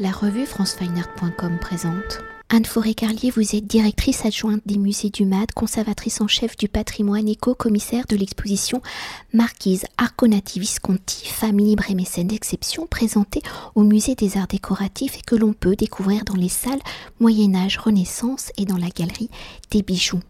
La revue francefineart.com présente. Anne Forêt-Carlier, vous êtes directrice adjointe des musées du MAD, conservatrice en chef du patrimoine et co-commissaire de l'exposition Marquise Arconati Visconti, femme libre et mécène d'exception, présentée au musée des arts décoratifs et que l'on peut découvrir dans les salles Moyen-Âge, Renaissance et dans la galerie des bijoux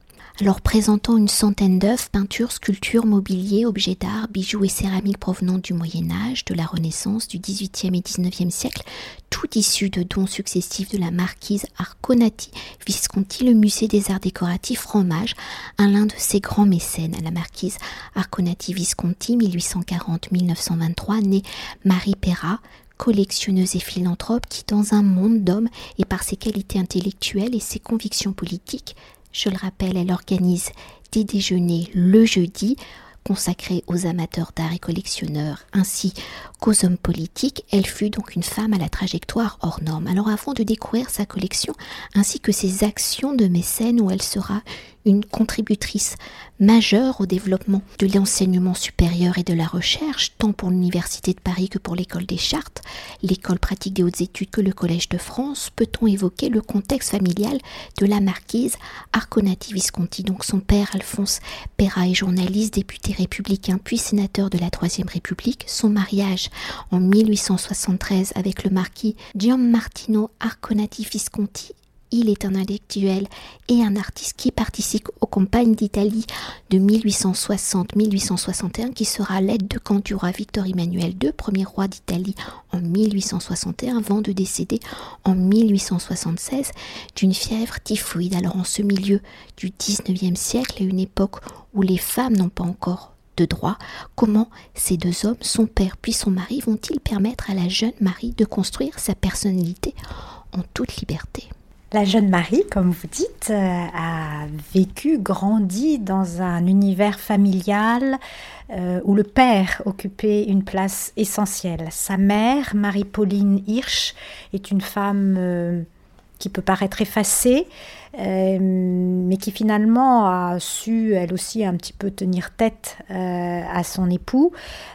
alors présentant une centaine d'œuvres, peintures, sculptures, mobilier, objets d'art, bijoux et céramiques provenant du Moyen Âge, de la Renaissance, du XVIIIe et XIXe siècle, tout issu de dons successifs de la marquise Arconati Visconti, le musée des arts décoratifs rend hommage à l'un de ses grands mécènes, à la marquise Arconati Visconti, 1840-1923, née Marie Perra, collectionneuse et philanthrope qui, dans un monde d'hommes et par ses qualités intellectuelles et ses convictions politiques, je le rappelle, elle organise des déjeuners le jeudi consacrés aux amateurs d'art et collectionneurs ainsi qu'aux hommes politiques. Elle fut donc une femme à la trajectoire hors norme. Alors avant de découvrir sa collection ainsi que ses actions de mécène où elle sera une contributrice majeure au développement de l'enseignement supérieur et de la recherche, tant pour l'Université de Paris que pour l'École des Chartes, l'École pratique des hautes études que le Collège de France, peut-on évoquer le contexte familial de la marquise Arconati Visconti? Donc son père, Alphonse Perra, est journaliste, député républicain, puis sénateur de la Troisième République. Son mariage en 1873 avec le marquis Gianmartino Arconati Visconti il est un intellectuel et un artiste qui participe aux campagnes d'Italie de 1860-1861 qui sera l'aide de camp du roi Victor Emmanuel II, premier roi d'Italie en 1861 avant de décéder en 1876 d'une fièvre typhoïde. Alors en ce milieu du 19e siècle, à une époque où les femmes n'ont pas encore de droit, comment ces deux hommes, son père puis son mari, vont-ils permettre à la jeune Marie de construire sa personnalité en toute liberté? La jeune Marie, comme vous dites, euh, a vécu, grandi dans un univers familial euh, où le père occupait une place essentielle. Sa mère, Marie-Pauline Hirsch, est une femme euh, qui peut paraître effacée, mais qui finalement a su, elle aussi, un petit peu tenir tête à son époux.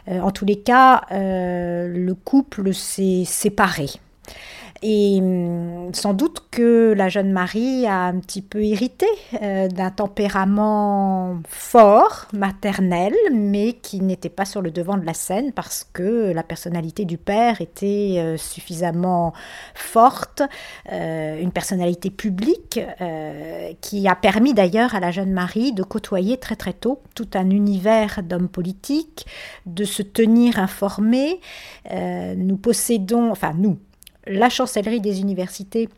en tous les cas, le couple s'est séparé. Et hum, sans doute que la jeune Marie a un petit peu hérité euh, d'un tempérament fort, maternel, mais qui n'était pas sur le devant de la scène parce que la personnalité du père était euh, suffisamment forte, euh, une personnalité publique qui a permis d'ailleurs à la jeune Marie de côtoyer très très tôt tout un univers d'hommes politiques, de se tenir informés. nous possédons, enfin nous, la chancellerie des universités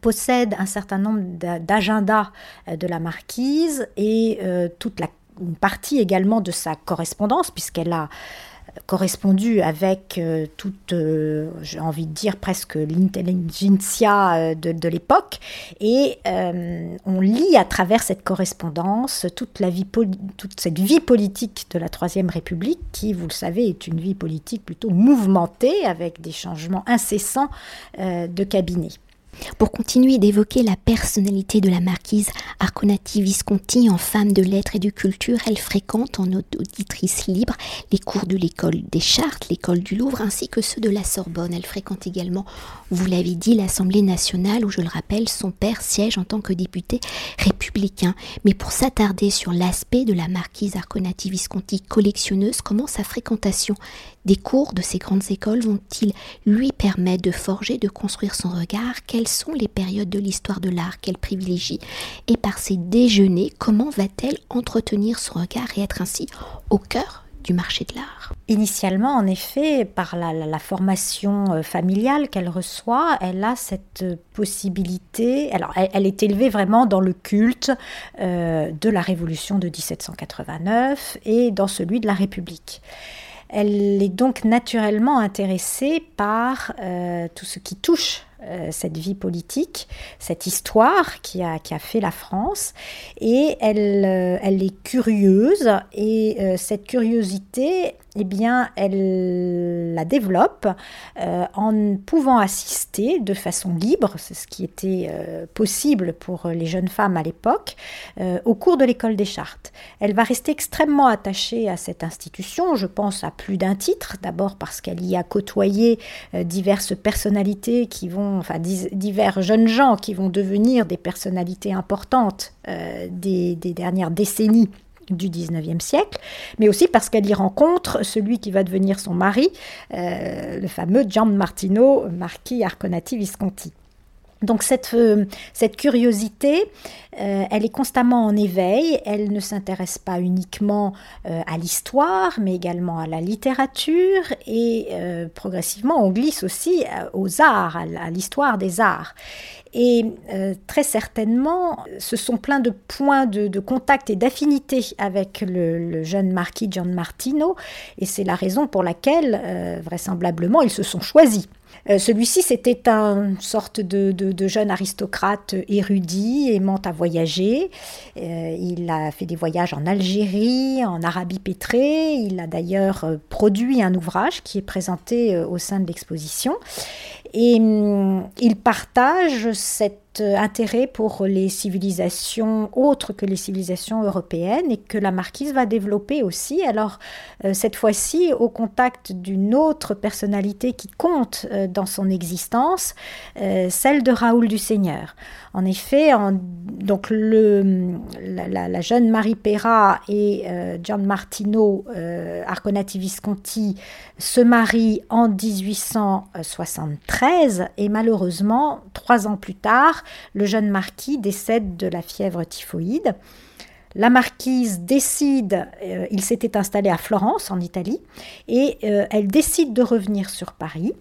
possède un certain nombre d'agendas euh, de la marquise et euh, toute une partie également de sa correspondance, puisqu'elle a correspondu avec euh, toute, euh, j'ai envie de dire presque l'intelligentsia euh, de, l'époque, et on lit à travers cette correspondance toute, la vie toute cette vie politique de la Troisième République, qui, vous le savez, est une vie politique plutôt mouvementée, avec des changements incessants de cabinet. Pour continuer d'évoquer la personnalité de la marquise Arconati Visconti en femme de lettres et de culture, elle fréquente en auditrice libre les cours de l'école des Chartes, l'école du Louvre ainsi que ceux de la Sorbonne. Elle fréquente également, vous l'avez dit, l'Assemblée nationale où, je le rappelle, son père siège en tant que député républicain. Mais pour s'attarder sur l'aspect de la marquise Arconati Visconti collectionneuse, comment sa fréquentation des cours de ces grandes écoles vont-ils lui permettre de forger, de construire son regard? Quelles sont les périodes de l'histoire de l'art qu'elle privilégie? Et par ses déjeuners, comment va-t-elle entretenir son regard et être ainsi au cœur du marché de l'art? Initialement, en effet, par la, formation euh, familiale qu'elle reçoit, elle a cette possibilité. Alors, elle, est élevée vraiment dans le culte euh, de la Révolution de 1789 et dans celui de la République. Elle est donc naturellement intéressée par euh, tout ce qui touche euh, cette vie politique, cette histoire qui a, qui a fait la France, et elle, euh, elle est curieuse, et euh, cette curiosité, eh bien, elle la développe en pouvant assister de façon libre, c'est ce qui était possible pour les jeunes femmes à l'époque, au cours de l'école des chartes. Elle va rester extrêmement attachée à cette institution, je pense à plus d'un titre, d'abord parce qu'elle y a côtoyé diverses personnalités qui vont enfin divers jeunes gens qui vont devenir des personnalités importantes euh, des, dernières décennies du 19e siècle, mais aussi parce qu'elle y rencontre celui qui va devenir son mari, euh, le fameux Gian Martino, marquis Arconati Visconti. Donc cette, euh, cette curiosité, euh, elle est constamment en éveil, elle ne s'intéresse pas uniquement euh, à l'histoire, mais également à la littérature, et progressivement on glisse aussi aux arts, à l'histoire des arts. Et très certainement, ce sont plein de points de, contact et d'affinité avec le, jeune marquis Gian Martino, et c'est la raison pour laquelle, vraisemblablement, ils se sont choisis. Euh, celui-ci, c'était une sorte de, jeune aristocrate érudit, aimant à voyager. Euh, il a fait des voyages en Algérie, en Arabie pétrée. Il a d'ailleurs euh, produit un ouvrage qui est présenté au sein de l'exposition. Et hum, il partage cet intérêt pour les civilisations autres que les civilisations européennes et que la marquise va développer aussi. Alors, cette fois-ci, au contact d'une autre personnalité qui compte dans son existence, euh, celle de Raoul du Seigneur. En effet, donc le, la, jeune Marie Perra et euh, Gian Martino euh, Arconati Visconti se marient en 1873 et malheureusement, trois ans plus tard, le jeune marquis décède de la fièvre typhoïde. La marquise décide, il s'était installé à Florence en Italie, et elle décide de revenir sur Paris.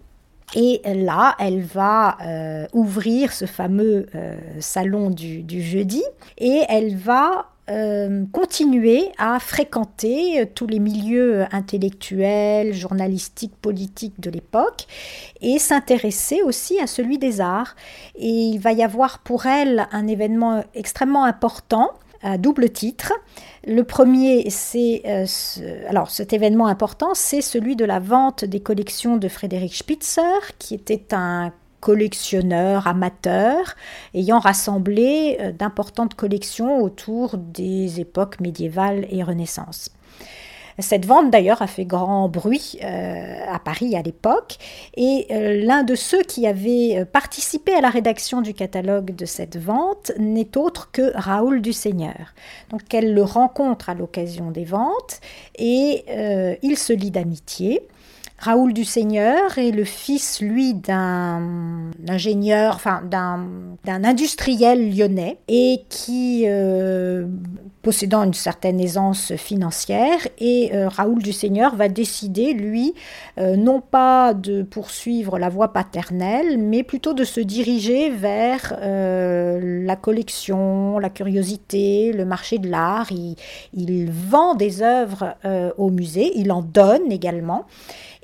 Et là, elle va euh, ouvrir ce fameux euh, salon du, jeudi et elle va euh, continuer à fréquenter tous les milieux intellectuels, journalistiques, politiques de l'époque et s'intéresser aussi à celui des arts. Et il va y avoir pour elle un événement extrêmement important à double titre. Le premier, c'est euh, alors cet événement important, c'est celui de la vente des collections de Frédéric Spitzer, qui était un collectionneur amateur ayant rassemblé euh, d'importantes collections autour des époques médiévales et Renaissance. Cette vente d'ailleurs a fait grand bruit euh, à Paris à l'époque et euh, l'un de ceux qui avait euh, participé à la rédaction du catalogue de cette vente n'est autre que Raoul du Seigneur. Donc elle le rencontre à l'occasion des ventes et il se lie d'amitié. Raoul du Seigneur est le fils, lui, d'un ingénieur, industriel lyonnais et qui, euh, possédant une certaine aisance financière, et euh, Raoul du Seigneur va décider, lui, euh, non pas de poursuivre la voie paternelle, mais plutôt de se diriger vers la collection, la curiosité, le marché de l'art. Il, il, vend des œuvres au musée, il en donne également.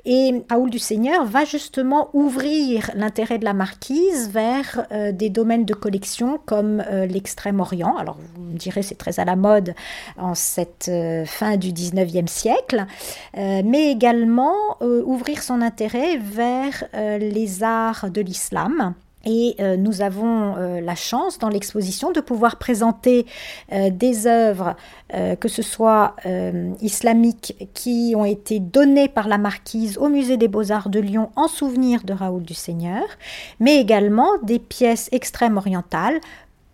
Et Raoul du Seigneur va justement ouvrir l'intérêt de la marquise vers euh, des domaines de collection comme euh, l'Extrême-Orient. Alors vous me direz c'est très à la mode en cette euh, fin du 19e siècle, mais également ouvrir son intérêt vers les arts de l'islam. Et euh, nous avons euh, la chance dans l'exposition de pouvoir présenter euh, des œuvres, que ce soit islamiques, qui ont été données par la marquise au Musée des beaux-arts de Lyon en souvenir de Raoul du Seigneur, mais également des pièces extrême orientales,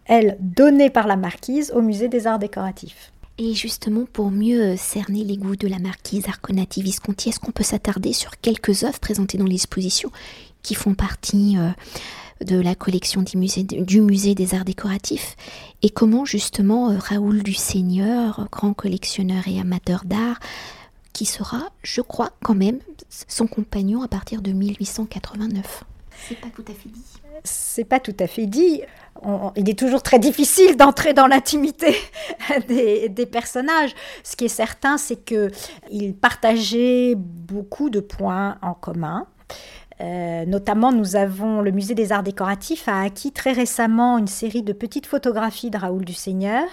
elles données par la marquise au Musée des arts décoratifs. Et justement, pour mieux cerner les goûts de la marquise Arconati Visconti, est-ce qu'on peut s'attarder sur quelques œuvres présentées dans l'exposition qui font partie de la collection du musée, du musée des arts décoratifs et comment justement euh, Raoul du Seigneur, grand collectionneur et amateur d'art, qui sera, je crois, quand même son compagnon à partir de 1889. C'est pas tout à fait dit. C'est pas tout à fait dit. il est toujours très difficile d'entrer dans l'intimité des, des, personnages. Ce qui est certain, c'est que partageaient beaucoup de points en commun. Euh, notamment, nous avons le musée des arts décoratifs a acquis très récemment une série de petites photographies de Raoul du Seigneur.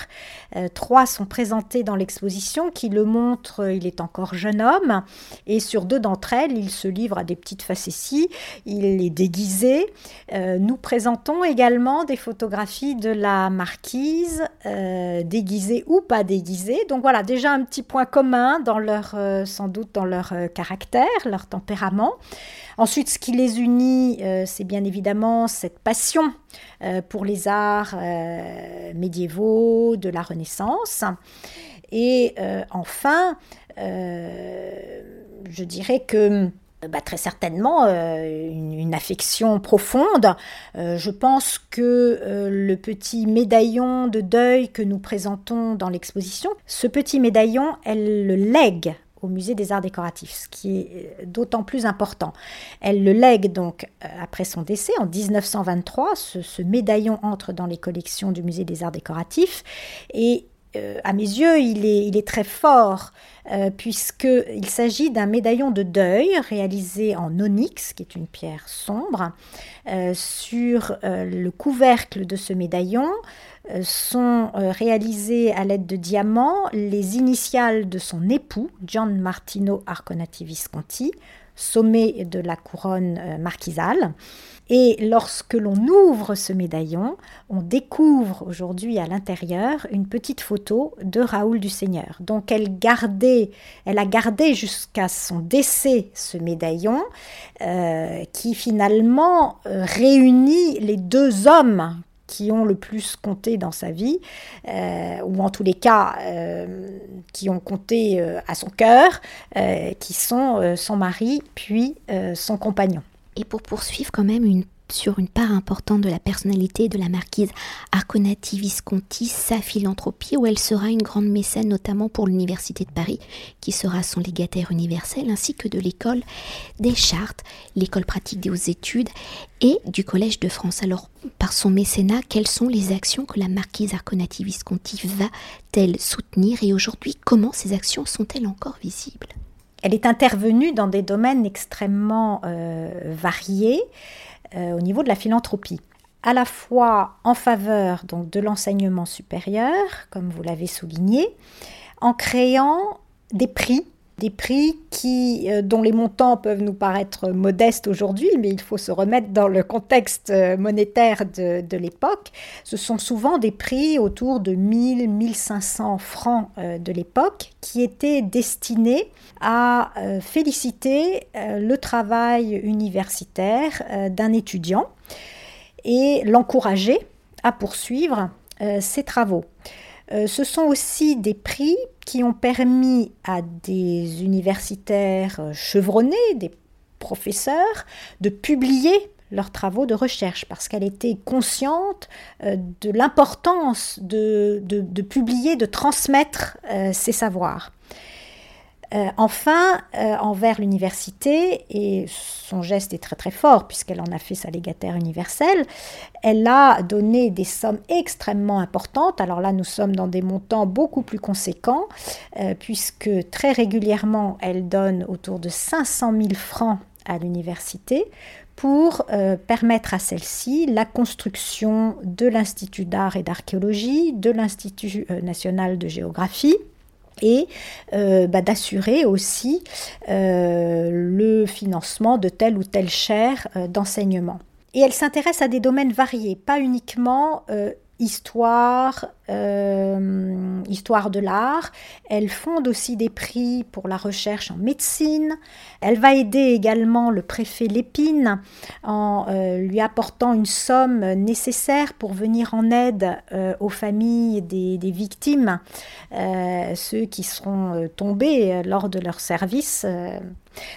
Euh, trois sont présentées dans l'exposition qui le montrent, il est encore jeune homme, et sur deux d'entre elles, il se livre à des petites facéties, il est déguisé. Euh, nous présentons également des photographies de la marquise, déguisée ou pas déguisée. Donc voilà, déjà un petit point commun dans leur, sans doute dans leur caractère, leur tempérament. Ensuite, ce qui les unit, euh, c'est bien évidemment cette passion euh, pour les arts euh, médiévaux, de la Renaissance. Et enfin, je dirais que bah, très certainement une, affection profonde. je pense que le petit médaillon de deuil que nous présentons dans l'exposition, ce petit médaillon, elle le lègue au musée des arts décoratifs, ce qui est euh, d'autant plus important. Elle le lègue donc euh, après son décès en 1923. Ce, médaillon entre dans les collections du musée des arts décoratifs et euh, à mes yeux, il est, très fort puisqu'il s'agit d'un médaillon de deuil réalisé en onyx, qui est une pierre sombre. sur le couvercle de ce médaillon, euh, sont euh, réalisées à l'aide de diamants les initiales de son époux, John Martino Arconati Visconti, sommet de la couronne euh, marquisale. Et lorsque l'on ouvre ce médaillon, on découvre aujourd'hui à l'intérieur une petite photo de Raoul du Seigneur. Donc elle gardait, elle a gardé jusqu'à son décès ce médaillon qui finalement réunit les deux hommes qui ont le plus compté dans sa vie, euh, ou en tous les cas euh, qui ont compté euh, à son cœur, qui sont son mari puis son compagnon. Et pour poursuivre quand même sur une part importante de la personnalité de la marquise Arconati Visconti, sa philanthropie, où elle sera une grande mécène, notamment pour l'Université de Paris, qui sera son légataire universel, ainsi que de l'école des Chartes, l'école pratique des hautes études, et du Collège de France. Alors, par son mécénat, quelles sont les actions que la marquise Arconati Visconti va-t-elle soutenir, et aujourd'hui, comment ces actions sont-elles encore visibles? Elle est intervenue dans des domaines extrêmement euh, variés. Euh, au niveau de la philanthropie à la fois en faveur donc, de l'enseignement supérieur, comme vous l'avez souligné, en créant des prix des prix euh, dont les montants peuvent nous paraître modestes aujourd'hui, mais il faut se remettre dans le contexte euh, monétaire de, l'époque. Ce sont souvent des prix autour de 1000, 1500 francs euh, de l'époque qui étaient destinés à féliciter le travail universitaire d'un étudiant et l'encourager à poursuivre ses travaux. Ce sont aussi des prix qui ont permis à des universitaires euh, chevronnés, des professeurs, de publier leurs travaux de recherche parce qu'elle était consciente euh, de l'importance de, publier, de transmettre ses savoirs. Euh, enfin, euh, envers l'université, et son geste est très très fort puisqu'elle en a fait sa légataire universelle, elle a donné des sommes extrêmement importantes. Alors là, nous sommes dans des montants beaucoup plus conséquents euh, puisque très régulièrement, elle donne autour de 500 000 francs à l'université pour permettre à celle-ci la construction de l'Institut d'art et d'archéologie, de l'Institut national de géographie, et euh, bah, d'assurer aussi euh, le financement de telle ou telle chaire euh, d'enseignement. Et elle s'intéresse à des domaines variés, pas uniquement histoire, euh, histoire de l'art. Elle fonde aussi des prix pour la recherche en médecine. Elle va aider également le préfet Lépine en euh, lui apportant une somme nécessaire pour venir en aide euh, aux familles des, victimes, ceux qui seront tombés lors de leur service.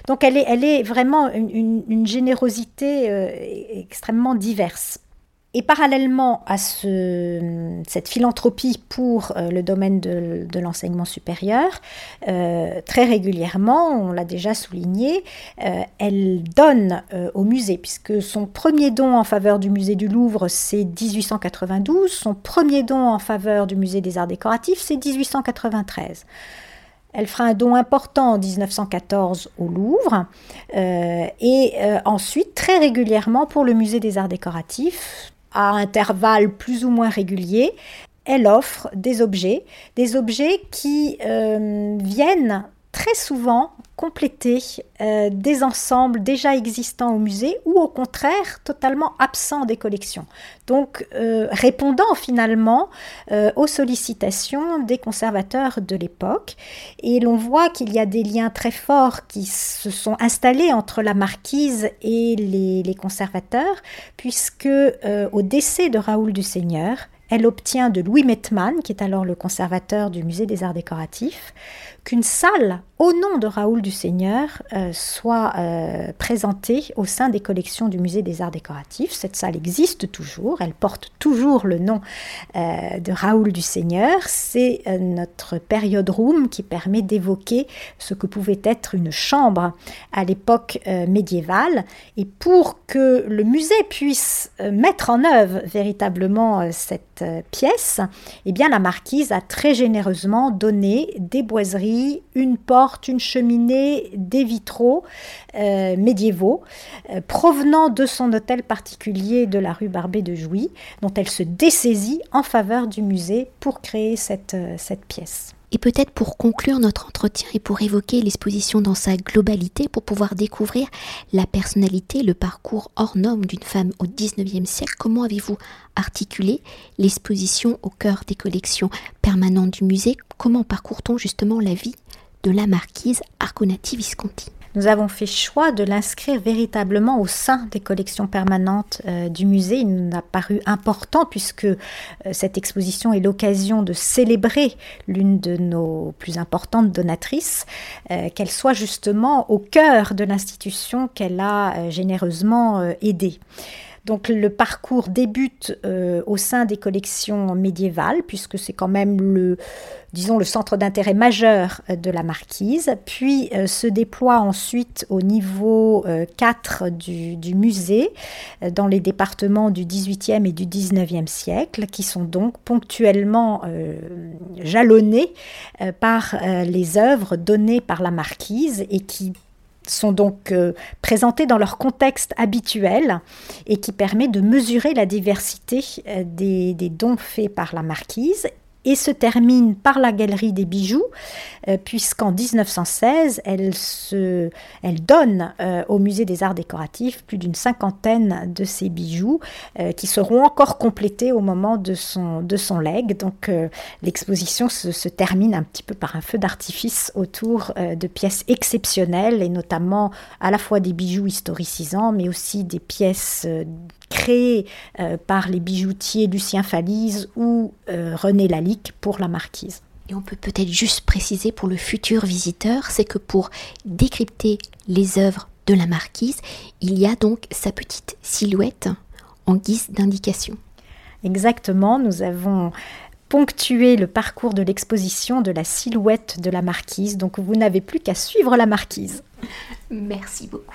Donc elle est, elle est vraiment une générosité extrêmement diverse. Et parallèlement à cette philanthropie pour euh, le domaine de, l'enseignement supérieur, euh, très régulièrement, on l'a déjà souligné, euh, elle donne au musée, puisque son premier don en faveur du musée du Louvre, c'est 1892, son premier don en faveur du musée des arts décoratifs, c'est 1893. Elle fera un don important en 1914 au Louvre et ensuite très régulièrement pour le musée des arts décoratifs à intervalles plus ou moins réguliers. Elle offre des objets, des objets qui viennent très souvent compléter euh, des ensembles déjà existants au musée ou au contraire totalement absents des collections. Donc euh, répondant finalement euh, aux sollicitations des conservateurs de l'époque. Et l'on voit qu'il y a des liens très forts qui se sont installés entre la marquise et les, les conservateurs, puisque au décès de Raoul du Seigneur, elle obtient de Louis Mettmann, qui est alors le conservateur du musée des arts décoratifs, qu'une salle au nom de Raoul du Seigneur euh, soit euh, présentée au sein des collections du musée des arts décoratifs. Cette salle existe toujours, elle porte toujours le nom euh, de Raoul du Seigneur. C'est notre période room qui permet d'évoquer ce que pouvait être une chambre à l'époque médiévale. Et pour que le musée puisse mettre en œuvre véritablement cette pièce, eh bien la marquise a très généreusement donné des boiseries, une porte une cheminée, des vitraux euh, médiévaux euh, provenant de son hôtel particulier de la rue Barbet de Jouy, dont elle se dessaisit en faveur du musée pour créer cette, euh, cette pièce. Et peut-être pour conclure notre entretien et pour évoquer l'exposition dans sa globalité, pour pouvoir découvrir la personnalité, le parcours hors norme d'une femme au XIXe siècle, comment avez-vous articulé l'exposition au cœur des collections permanentes du musée? Comment parcourt-on justement la vie de la marquise Arconati Visconti? Nous avons fait choix de l'inscrire véritablement au sein des collections permanentes euh, du musée. Il nous a paru important puisque euh, cette exposition est l'occasion de célébrer l'une de nos plus importantes donatrices, euh, qu'elle soit justement au cœur de l'institution qu'elle a généreusement aidée. Donc le parcours débute euh, au sein des collections médiévales, puisque c'est quand même le, disons, le centre d'intérêt majeur euh, de la marquise, puis euh, se déploie ensuite au niveau 4 du, du, musée, dans les départements du 18e et du 19e siècle, qui sont donc ponctuellement jalonnés par les œuvres données par la marquise et qui sont donc euh, présentés dans leur contexte habituel et qui permet de mesurer la diversité euh, des, des, dons faits par la marquise et se termine par la galerie des bijoux, euh, puisqu'en 1916, elle, se, elle donne euh, au musée des arts décoratifs plus d'une cinquantaine de ces bijoux euh, qui seront encore complétés au moment de son, de son legs. Donc l'exposition se, se, termine un petit peu par un feu d'artifice autour de pièces exceptionnelles et notamment à la fois des bijoux historicisants mais aussi des pièces créé euh, par les bijoutiers Lucien Falise ou euh, René Lalique pour la marquise. Et on peut peut-être juste préciser pour le futur visiteur, c'est que pour décrypter les œuvres de la marquise, il y a donc sa petite silhouette en guise d'indication. Exactement, nous avons ponctué le parcours de l'exposition de la silhouette de la marquise, donc vous n'avez plus qu'à suivre la marquise. Merci beaucoup.